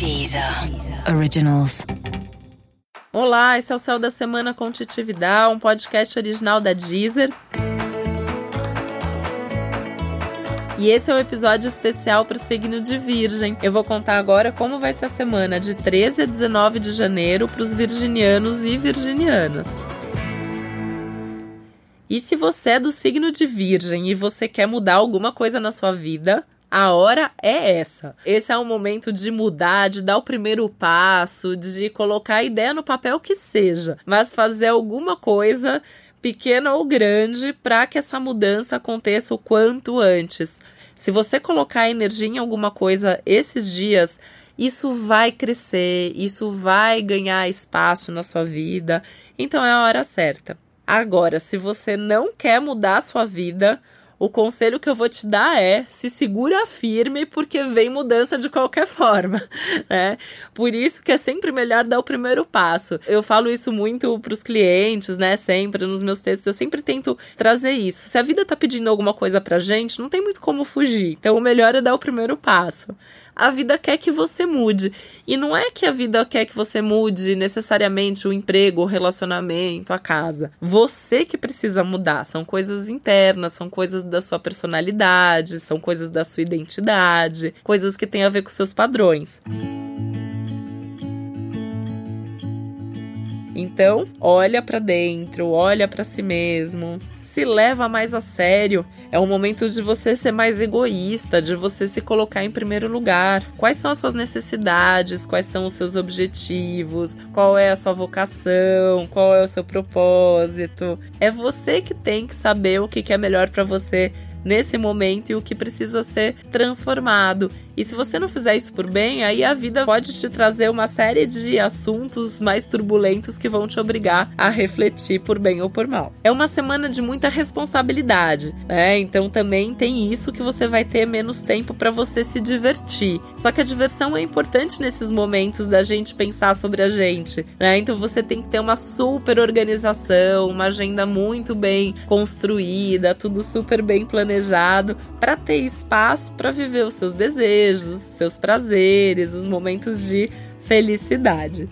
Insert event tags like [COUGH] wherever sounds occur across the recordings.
Deezer Originals. Olá, esse é o Céu da Semana com Titividade, um podcast original da Deezer. E esse é o um episódio especial para o signo de Virgem. Eu vou contar agora como vai ser a semana de 13 a 19 de janeiro para os virginianos e virginianas. E se você é do signo de Virgem e você quer mudar alguma coisa na sua vida, a hora é essa. Esse é o momento de mudar, de dar o primeiro passo, de colocar a ideia no papel que seja, mas fazer alguma coisa pequena ou grande, para que essa mudança aconteça o quanto antes. Se você colocar energia em alguma coisa esses dias, isso vai crescer, isso vai ganhar espaço na sua vida. Então é a hora certa. Agora, se você não quer mudar a sua vida, o conselho que eu vou te dar é se segura firme, porque vem mudança de qualquer [LAUGHS] forma, né? Por isso que é sempre melhor dar o primeiro passo. Eu falo isso muito para os clientes, né? Sempre nos meus textos, eu sempre tento trazer isso. Se a vida tá pedindo alguma coisa pra gente, não tem muito como fugir. Então o melhor é dar o primeiro passo a vida quer que você mude. E não é que a vida quer que você mude necessariamente o emprego, o relacionamento, a casa. Você que precisa mudar. São coisas internas, são coisas da sua personalidade, são coisas da sua identidade, coisas que têm a ver com seus padrões. Então, olha para dentro, olha para si mesmo, se leva mais a sério. É o momento de você ser mais egoísta, de você se colocar em primeiro lugar. Quais são as suas necessidades? Quais são os seus objetivos? Qual é a sua vocação? Qual é o seu propósito? É você que tem que saber o que é melhor para você nesse momento e o que precisa ser transformado. E se você não fizer isso por bem, aí a vida pode te trazer uma série de assuntos mais turbulentos que vão te obrigar a refletir por bem ou por mal. É uma semana de muita responsabilidade, né? Então também tem isso que você vai ter menos tempo para você se divertir. Só que a diversão é importante nesses momentos da gente pensar sobre a gente, né? Então você tem que ter uma super organização, uma agenda muito bem construída, tudo super bem planejado para ter espaço para viver os seus desejos desejos, seus prazeres, os momentos de felicidade.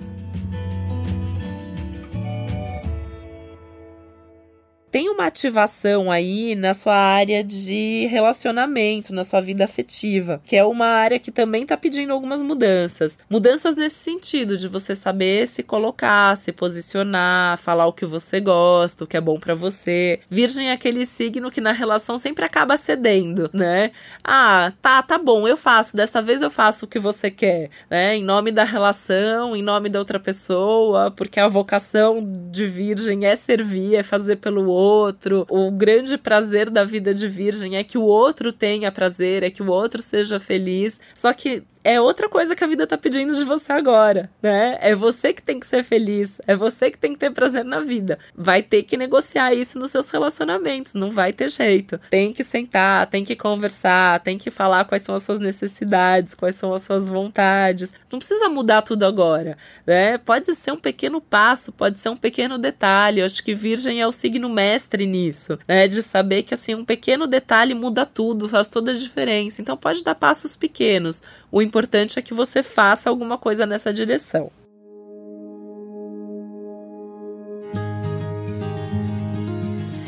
Ativação aí na sua área de relacionamento, na sua vida afetiva, que é uma área que também está pedindo algumas mudanças. Mudanças nesse sentido, de você saber se colocar, se posicionar, falar o que você gosta, o que é bom para você. Virgem é aquele signo que na relação sempre acaba cedendo, né? Ah, tá, tá bom, eu faço, dessa vez eu faço o que você quer, né? Em nome da relação, em nome da outra pessoa, porque a vocação de virgem é servir, é fazer pelo outro outro. O grande prazer da vida de virgem é que o outro tenha prazer, é que o outro seja feliz. Só que é outra coisa que a vida tá pedindo de você agora, né? É você que tem que ser feliz, é você que tem que ter prazer na vida. Vai ter que negociar isso nos seus relacionamentos, não vai ter jeito. Tem que sentar, tem que conversar, tem que falar quais são as suas necessidades, quais são as suas vontades. Não precisa mudar tudo agora, né? Pode ser um pequeno passo, pode ser um pequeno detalhe. Eu acho que Virgem é o signo mestre nisso, né? De saber que assim um pequeno detalhe muda tudo, faz toda a diferença. Então pode dar passos pequenos. O importante é que você faça alguma coisa nessa direção.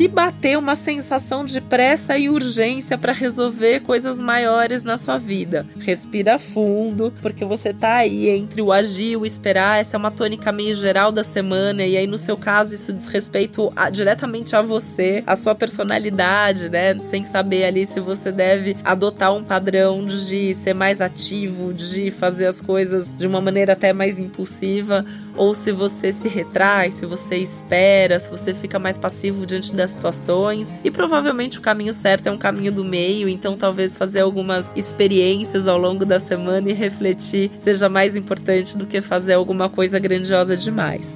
Se bater uma sensação de pressa e urgência para resolver coisas maiores na sua vida. Respira fundo, porque você tá aí entre o agir e o esperar. Essa é uma tônica meio geral da semana, e aí no seu caso isso diz respeito a, diretamente a você, a sua personalidade, né? Sem saber ali se você deve adotar um padrão de ser mais ativo, de fazer as coisas de uma maneira até mais impulsiva, ou se você se retrai, se você espera, se você fica mais passivo diante das situações. E provavelmente o caminho certo é um caminho do meio, então talvez fazer algumas experiências ao longo da semana e refletir seja mais importante do que fazer alguma coisa grandiosa demais.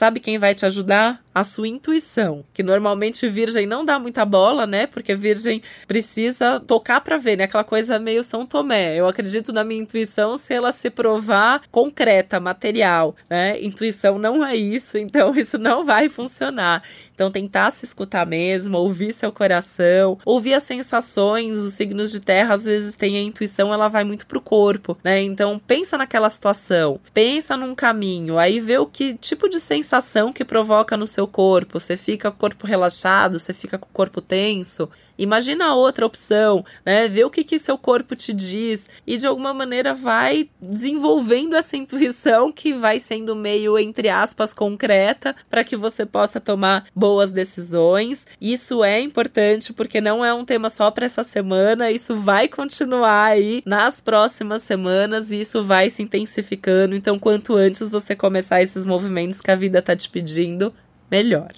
Sabe quem vai te ajudar? A sua intuição, que normalmente virgem não dá muita bola, né? Porque virgem precisa tocar para ver, né? Aquela coisa meio São Tomé. Eu acredito na minha intuição se ela se provar concreta, material, né? Intuição não é isso, [LAUGHS] então isso não vai funcionar. Então, tentar se escutar mesmo, ouvir seu coração, ouvir as sensações, os signos de terra, às vezes tem a intuição, ela vai muito pro corpo, né? Então, pensa naquela situação, pensa num caminho, aí vê o que tipo de sensação que provoca no seu corpo. Você fica com o corpo relaxado, você fica com o corpo tenso. Imagina a outra opção, né? Vê o que, que seu corpo te diz e de alguma maneira vai desenvolvendo essa intuição que vai sendo meio, entre aspas, concreta para que você possa tomar boas decisões. Isso é importante porque não é um tema só para essa semana, isso vai continuar aí nas próximas semanas e isso vai se intensificando. Então, quanto antes você começar esses movimentos que a vida tá te pedindo, melhor.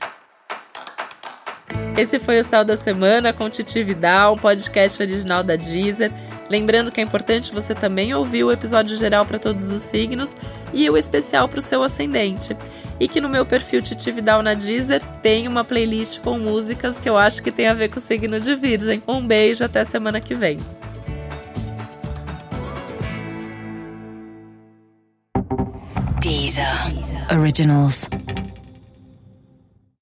Esse foi o Céu da Semana com Titi Vidal, um podcast original da Deezer. Lembrando que é importante você também ouvir o episódio geral para todos os signos e o especial para o seu ascendente. E que no meu perfil Titi Vidal na Deezer tem uma playlist com músicas que eu acho que tem a ver com o signo de Virgem. Um beijo, até semana que vem. Deezer. Originals.